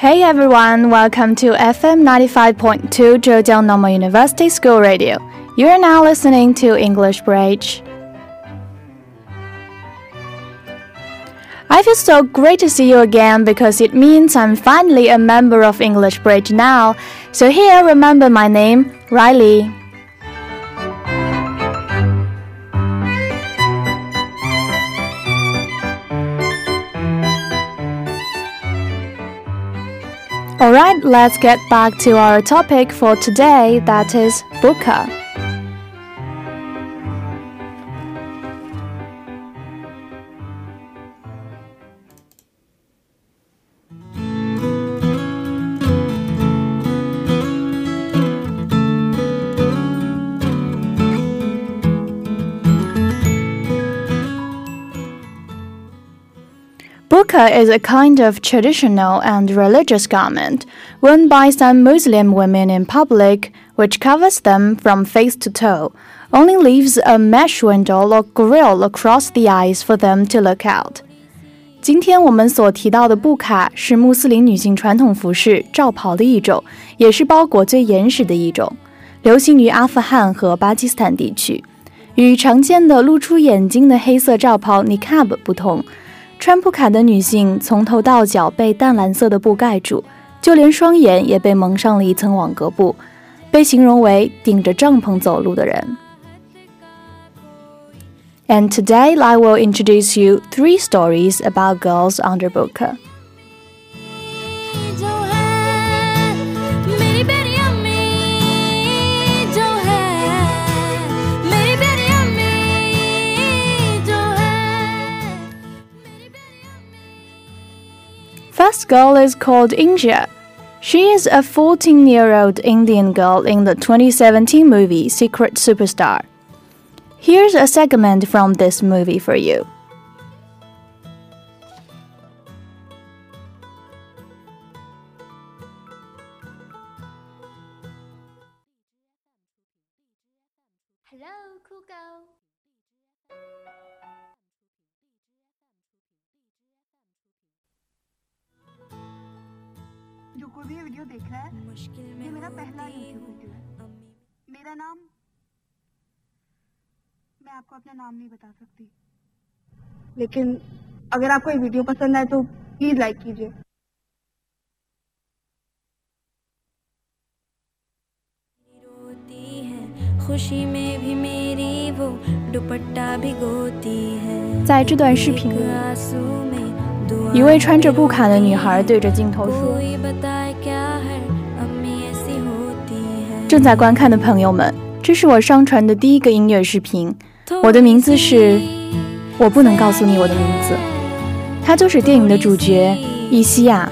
Hey everyone, welcome to FM 95.2 Zhejiang Normal University School Radio. You are now listening to English Bridge. I feel so great to see you again because it means I'm finally a member of English Bridge now. So here, remember my name, Riley. Alright, let's get back to our topic for today that is Burqa. Burqa is a kind of traditional and religious garment worn by some Muslim women in public, which covers them from face to toe, only leaves a mesh window or grill across the eyes for them to look out. 今天我们所提到的布卡是穆斯林女性传统服饰罩袍的一种，也是包裹最严实的一种，流行于阿富汗和巴基斯坦地区。与常见的露出眼睛的黑色罩袍 niqab 不同。 穿布卡的女性从头到脚被淡蓝色的布盖住，就连双眼也被蒙上了一层网格布，被形容为顶着帐篷走路的人。And today I will introduce you three stories about girls under burqa. Girl is called Insia. She is a 14 year old Indian girl in the 2017 movie Secret Superstar. Here's a segment from this movie for you. जो कोई भी video देख रहा है। ये मेरा पहला YouTube video है। मेरा नाम मैं आपको अपना नाम नहीं बता सकती। लेकिन अगर आपको ये वीडियो पसंद आए तो प्लीज़ लाइक कीजिए। रोती है खुशी में भी मेरी वो दुपट्टा भिगोती है। 一位穿着布卡的女孩对着镜头说：“正在观看的朋友们，这是我上传的第一个音乐视频。我的名字是……我不能告诉你我的名字。她就是电影的主角伊西亚。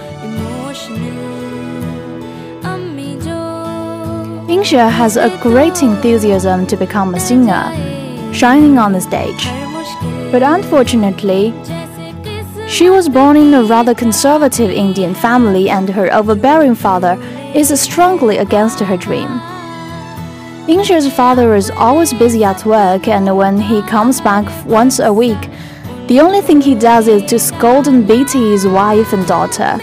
”Insha has a great enthusiasm to become a singer, shining on the stage. But unfortunately, she was born in a rather conservative Indian family, and her overbearing father is strongly against her dream. Insia's father is always busy at work, and when he comes back once a week, the only thing he does is to scold and beat his wife and daughter.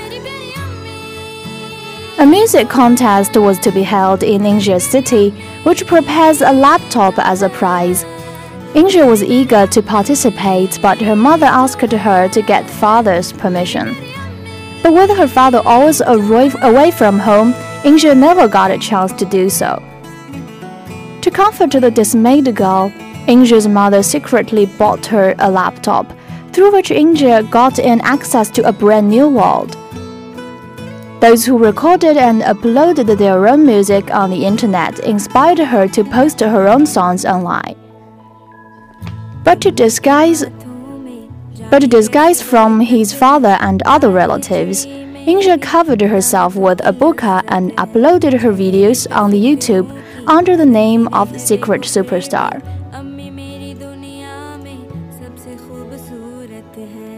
A music contest was to be held in Injia city, which prepares a laptop as a prize. Insia was eager to participate, but her mother asked her to get father's permission. But with her father always away from home, Insia never got a chance to do so. To comfort the dismayed girl, Insia's mother secretly bought her a laptop, through which Insia got in access to a brand new world. Those who recorded and uploaded their own music on the internet inspired her to post her own songs online. But to disguise but to disguise from his father and other relatives, Insia covered herself with a burqa and uploaded her videos on the YouTube under the name of Secret Superstar.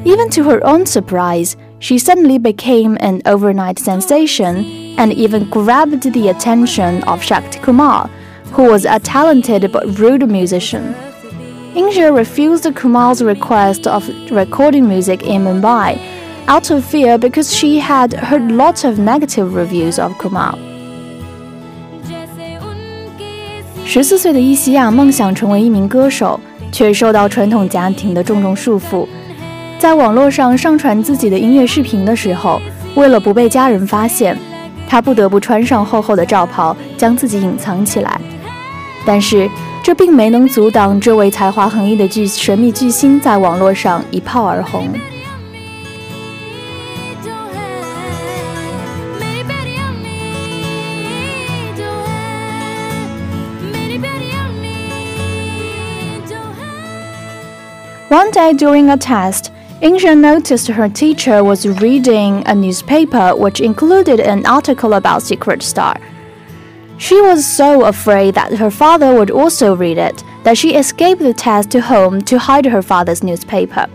Even to her own surprise, she suddenly became an overnight sensation and even grabbed the attention of Shakti Kumar, who was a talented but rude musician. India refused Kumar's request of recording music in Mumbai out of fear because she had heard lots of negative reviews of Kumar. 十四岁的伊西亚梦想成为一名歌手，却受到传统家庭的重重束缚。在网络上上传自己的音乐视频的时候，为了不被家人发现，她不得不穿上厚厚的罩袍，将自己隐藏起来。但是这并没能阻挡这位才华横溢的巨神秘巨星在网络上一炮而红。One day during a test, Insia noticed her teacher was reading a newspaper which included an article about Secret Star. She was so afraid that her father would also read it that she escaped the test to home to hide her father's newspaper.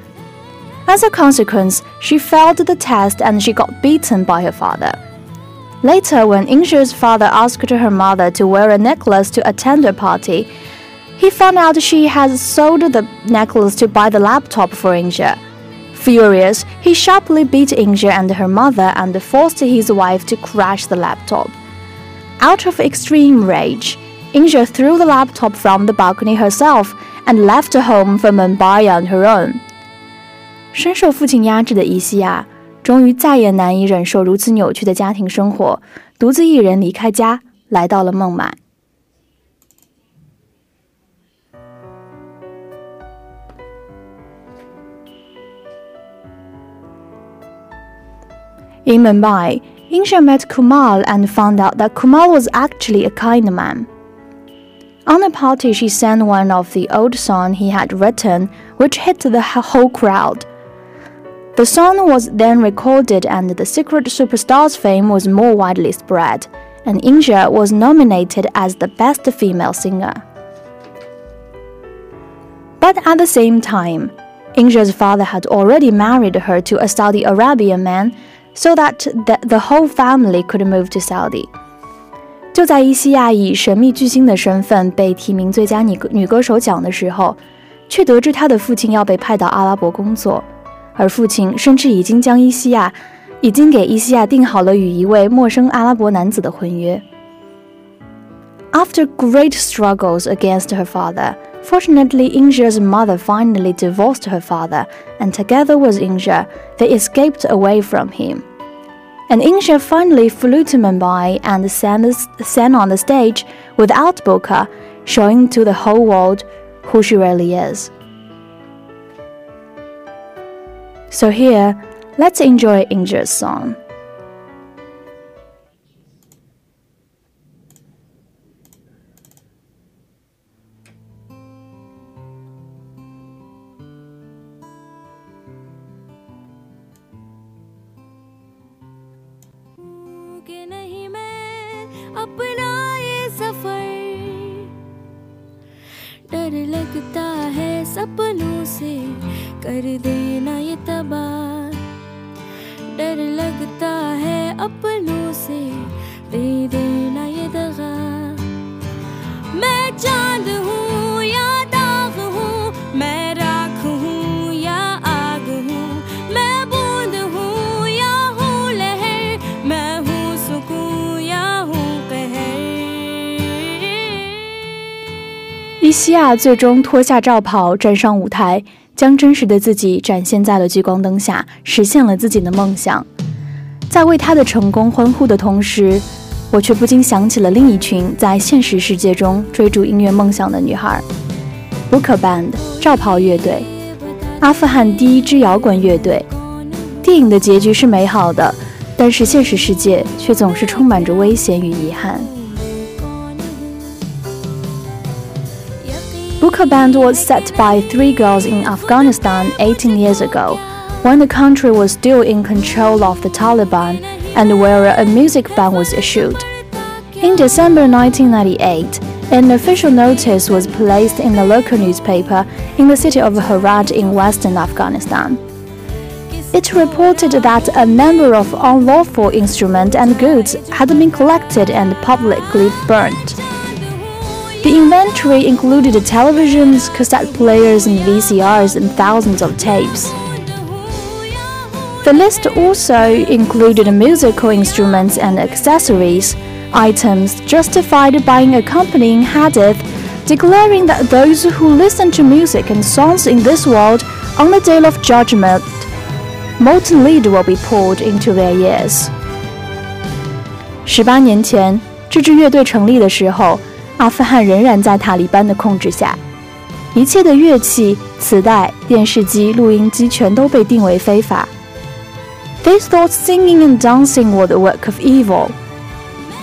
As a consequence, she failed the test and she got beaten by her father. Later, when Ingrid's father asked her mother to wear a necklace to attend a party, he found out she had sold the necklace to buy the laptop for Ingrid. Furious, he sharply beat Ingrid and her mother and forced his wife to crash the laptop out of extreme rage, Insia threw the laptop from the balcony herself and left home for Mumbai on her own. 深受父亲压制的伊西亚，终于再也难以忍受如此扭曲的家庭生活，独自一人离开家，来到了孟买。In Mumbai, Ingrid met Kumar and found out that Kumar was actually a kind man. On a party, she sang one of the old songs he had written, which hit the whole crowd. The song was then recorded, and the Secret Superstar's fame was more widely spread, and Ingrid was nominated as the best female singer. But at the same time, Ingrid's father had already married her to a Saudi Arabian man so that the, the whole family could move to Saudi. 就在伊西亚以神秘巨星的身份被提名最佳女女歌手奖的时候，却得知她的父亲要被派到阿拉伯工作，而父亲甚至已经将伊西亚，已经给伊西亚定好了与一位陌生阿拉伯男子的婚约。After great struggles against her father, Fortunately, Ingrid's mother finally divorced her father, and together with Ingrid, they escaped away from him. And Ingrid finally flew to Mumbai and sang, on the stage without burqa, showing to the whole world who she really is. So here, let's enjoy Ingrid's song. 伊西亚最终脱下罩袍，站上舞台， 将真实的自己展现在了聚光灯下，实现了自己的梦想。在为他的成功欢呼的同时，我却不禁想起了另一群在现实世界中追逐音乐梦想的女孩 ——b o o k Band 罩袍乐队，阿富汗第一支摇滚乐队。电影的结局是美好的，但是现实世界却总是充满着危险与遗憾。Burqa Band was set by three girls in Afghanistan 18 years ago, when the country was still in control of the Taliban and where a music ban was issued. In December 1998, an official notice was placed in the local newspaper in the city of Herat in western Afghanistan. It reported that a number of unlawful instruments and goods had been collected and publicly burnt. The inventory included televisions, cassette players, and VCRs, and thousands of tapes. The list also included musical instruments and accessories, items justified by an accompanying hadith declaring that those who listen to music and songs in this world on the day of judgment, molten lead will be poured into their ears. 十八年前，这支乐队成立的时候， 阿富汗仍然在塔利班的控制下，一切的乐器、磁带、电视机、录音机全都被定为非法。They thought singing and dancing were the work of evil。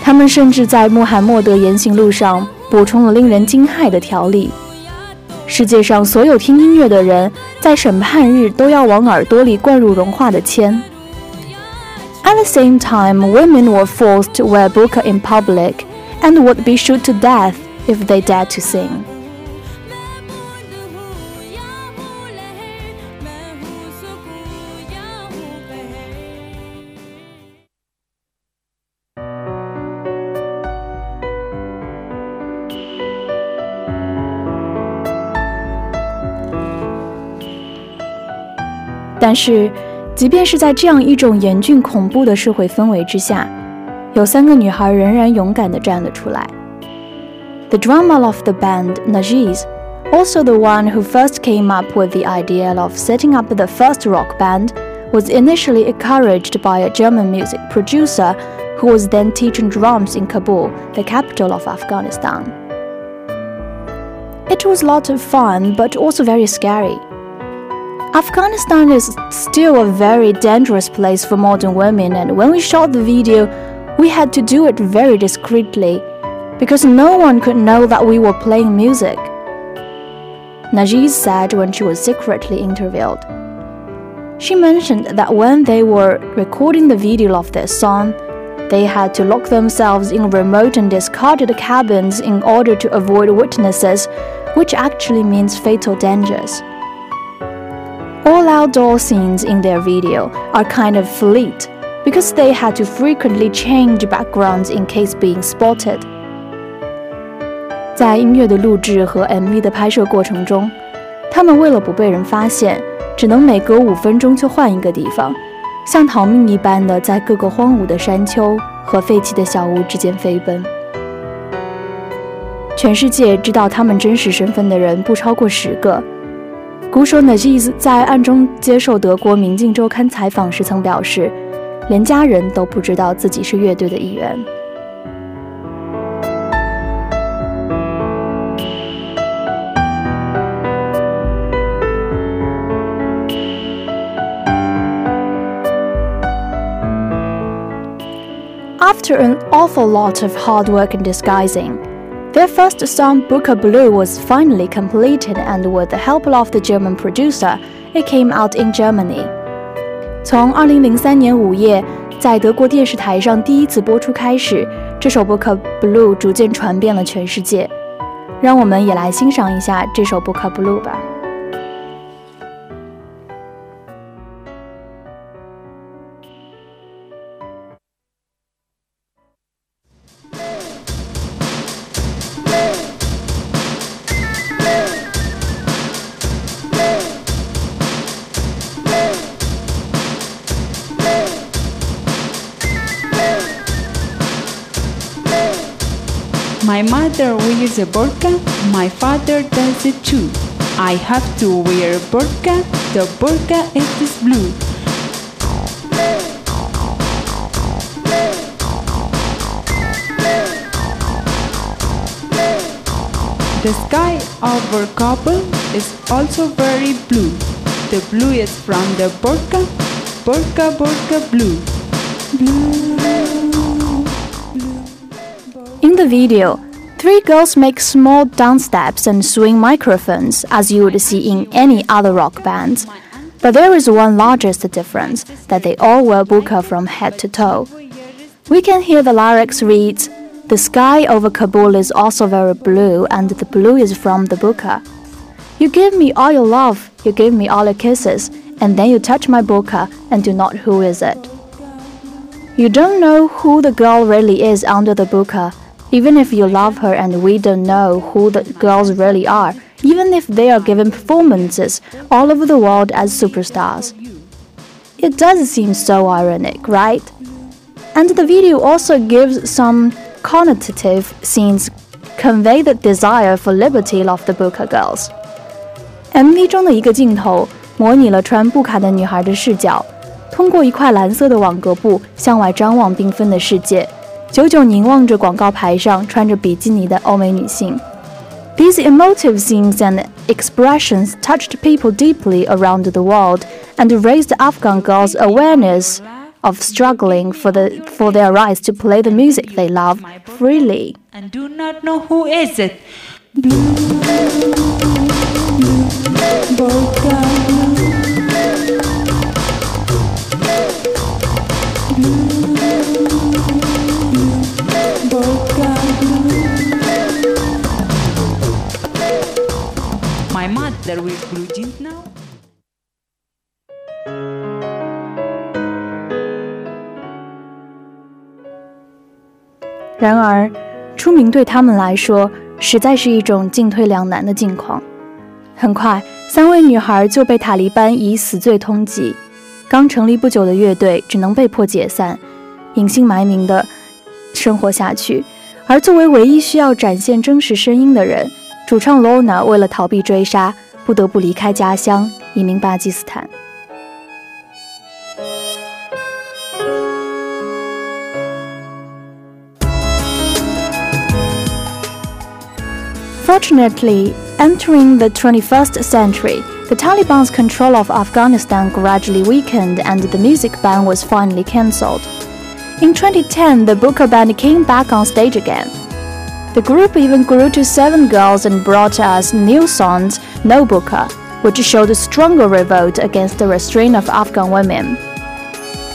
他们甚至在穆罕默德言行录上补充了令人惊骇的条例：世界上所有听音乐的人，在审判日都要往耳朵里灌入融化的铅。At the same time, women were forced to wear burqa in public And would be shot to death if they dared to sing. 但是，即便是在这样一种严峻恐怖的社会氛围之下，有三个女孩仍然勇敢地站了出来。The drummer of the band, Najiz, also the one who first came up with the idea of setting up the first rock band, was initially encouraged by a German music producer who was then teaching drums in Kabul, the capital of Afghanistan. It was a lot of fun, but also very scary. Afghanistan is still a very dangerous place for modern women, and when we shot the video, we had to do it very discreetly because no one could know that we were playing music. Najiz said when she was secretly interviewed. She mentioned that when they were recording the video of their song, they had to lock themselves in remote and discarded cabins in order to avoid witnesses, which actually means fatal dangers. All outdoor scenes in their video are kind of fleet because they had to frequently change backgrounds in case being spotted. 在音乐的录制和 MV 的拍摄过程中，他们为了不被人发现，只能每隔五分钟就换一个地方，像逃命一般的在各个荒芜的山丘和废弃的小屋之间飞奔。全世界知道他们真实身份的人不超过十个。鼓手 Najiz 在暗中接受德国《明镜周刊》采访时曾表示，连家人都不知道自己是乐队的一员。After an awful lot of hard work and disguising, their first song Burqa Blue was finally completed and with the help of the German producer, it came out in Germany. 从2003年五月在德国电视台上第一次播出开始，这首《bokblue》逐渐传遍了全世界。让我们也来欣赏一下这首《bokblue》吧。My mother wears a burqa, my father does it too. I have to wear a burqa, the burqa is blue. The sky over Kabul is also very blue. The blue is from the burqa, burqa, burqa blue. In the video, three girls make small dance steps and swing microphones as you would see in any other rock band. But there is one largest difference that they all wear burqa from head to toe. We can hear the lyrics read, The sky over Kabul is also very blue, and the blue is from the burqa. You give me all your love, you give me all your kisses, and then you touch my burqa and do not who is it. You don't know who the girl really is under the burqa, even if you love her and we don't know who the girls really are, even if they are given performances all over the world as superstars. It does seem so ironic, right? And the video also gives some connotative scenes convey the desire for liberty of the Burqa Girls. MV 中的一个镜头模拟了穿布卡的女孩的视角，通过一块蓝色的网格布向外张望缤纷的世界。久久凝望着广告牌上穿着比基尼的欧美女性。These emotive scenes and expressions touched people deeply around the world and raised Afghan girls' awareness of struggling for, the, for their rights to play the music they love freely. And do not know who is it. My mother will blue jeans now. 然而，出名对他们来说实在是一种进退两难的境况。很快，三位女孩就被塔利班以死罪通缉。刚成立不久的乐队只能被迫解散，隐姓埋名的生活下去。而作为唯一需要展现真实声音的人，主唱 Lona 为了逃避追杀，不得不离开家乡，移民巴基斯坦。Fortunately, entering the 21st century, the Taliban's control of Afghanistan gradually weakened and the music ban was finally cancelled. In 2010, the Burqa Band came back on stage again. The group even grew to seven girls and brought us new songs no Burqa, which showed a stronger revolt against the restraint of Afghan women.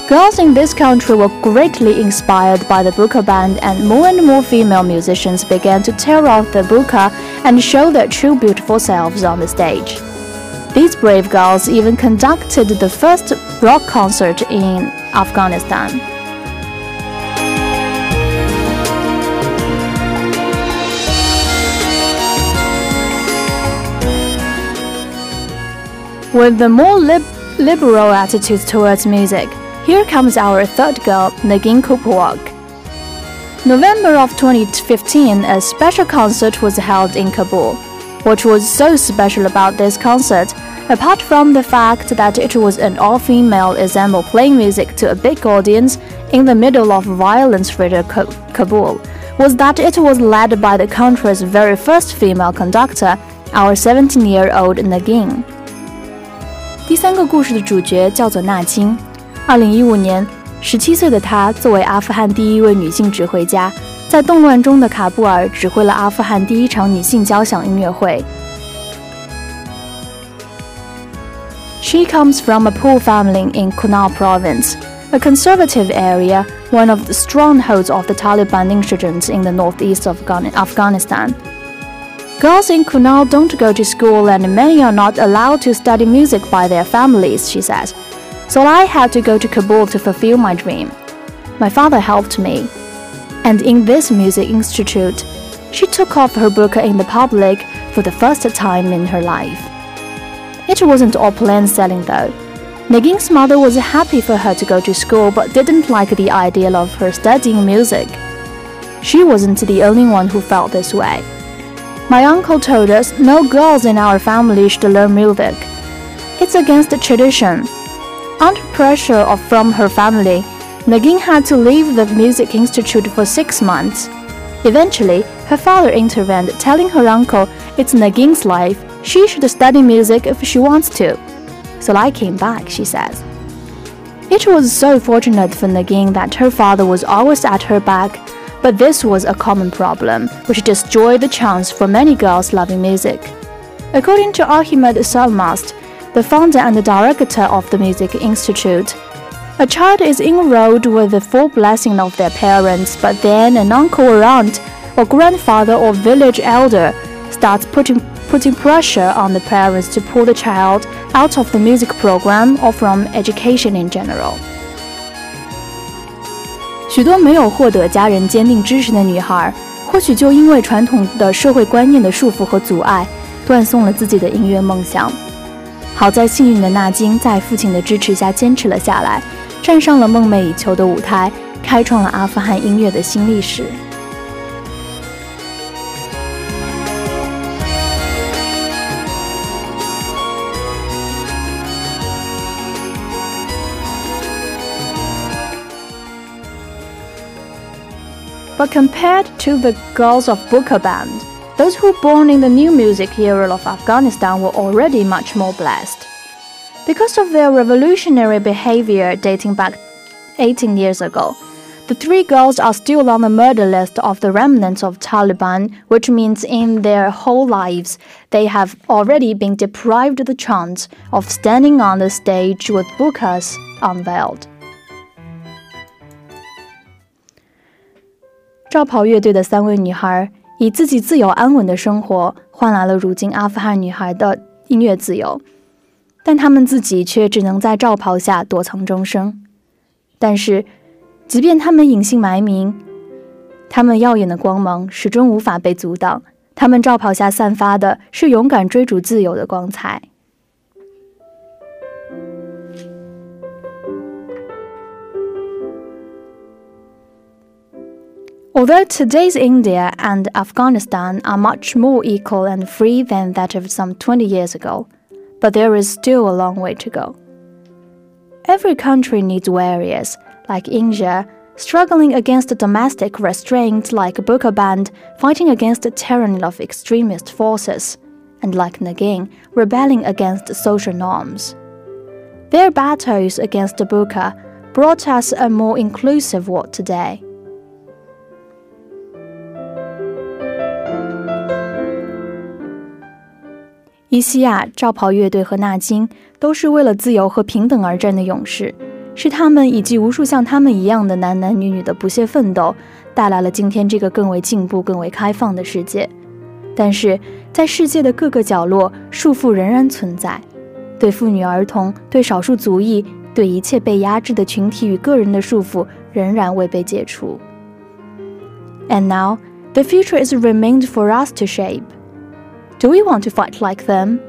Girls in this country were greatly inspired by the burqa band, and more and more female musicians began to tear off the burqa and show their true beautiful selves on the stage. These brave girls even conducted the first rock concert in Afghanistan. With the more lib liberal attitudes towards music, here comes our third girl, Nagin Khpalwak. November of 2015, a special concert was held in Kabul. What was so special about this concert, apart from the fact that it was an all-female ensemble playing music to a big audience in the middle of violence-ridden Kabul, was that it was led by the country's very first female conductor, our 17-year-old Nagin. 第三个故事的主角叫做纳金。二零一五年，十七岁的她作为阿富汗第一位女性指挥家，在动乱中的喀布尔指挥了阿富汗第一场女性交响音乐会。She comes from a poor family in Kunar province, a conservative area, one of the strongholds of the Taliban insurgents in the northeast of Afghanistan. Girls in Kunar don't go to school and many are not allowed to study music by their families, she says. So I had to go to Kabul to fulfill my dream. My father helped me. And in this music institute, she took off her burqa in the public for the first time in her life. It wasn't all plain sailing though. Nagin's mother was happy for her to go to school but didn't like the idea of her studying music. She wasn't the only one who felt this way. My uncle told us no girls in our family should learn music. It's against the tradition. Under pressure of, from her family, Nagin had to leave the music institute for six months. Eventually, her father intervened, telling her uncle it's Nagin's life, she should study music if she wants to. So I came back, she says. It was so fortunate for Nagin that her father was always at her back but this was a common problem, which destroyed the chance for many girls loving music. According to Ahmed Sarmast, the founder and the director of the Music Institute, a child is enrolled with the full blessing of their parents, but then an uncle or aunt or grandfather or village elder starts putting putting pressure on the parents to pull the child out of the music program or from education in general. 许多没有获得家人坚定支持的女孩，或许就因为传统的社会观念的束缚和阻碍，断送了自己的音乐梦想。好在幸运的纳金在父亲的支持下坚持了下来，站上了梦寐以求的舞台，开创了阿富汗音乐的新历史。But compared to the girls of Burqa band, those who born in the new music era of Afghanistan were already much more blessed. Because of their revolutionary behavior dating back 18 years ago, the three girls are still on the murder list of the remnants of Taliban, which means in their whole lives they have already been deprived the chance of standing on the stage with burqas unveiled. 罩袍乐队的三位女孩以自己自由安稳的生活换来了如今阿富汗女孩的音乐自由，但她们自己却只能在罩袍下躲藏终生。但是，即便她们隐姓埋名，她们耀眼的光芒始终无法被阻挡。她们罩袍下散发的是勇敢追逐自由的光彩。Although today's India and Afghanistan are much more equal and free than that of some 20 years ago, but there is still a long way to go. Every country needs warriors, like India, struggling against domestic restraint like Burqa Band, fighting against the tyranny of extremist forces, and like Nagin, rebelling against social norms. Their battles against Burqa brought us a more inclusive world today. 伊西亚、罩袍乐队和纳金都是为了自由和平等而战的勇士，是他们以及无数像他们一样的男男女女的不懈奋斗，带来了今天这个更为进步、更为开放的世界。但是在世界的各个角落，束缚仍然存在，对妇女、儿童、对少数族裔、对一切被压制的群体与个人的束缚仍然未被解除。And now the future is remained for us to shape. Do we want to fight like them?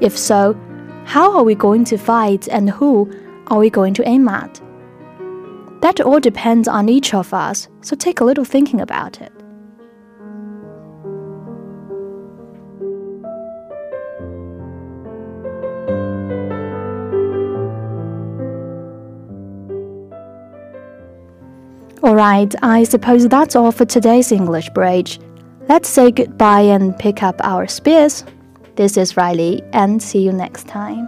If so, how are we going to fight and who are we going to aim at? That all depends on each of us, so take a little thinking about it. Alright, I suppose that's all for today's English Bridge. Let's say goodbye and pick up our spears. This is Riley, and see you next time.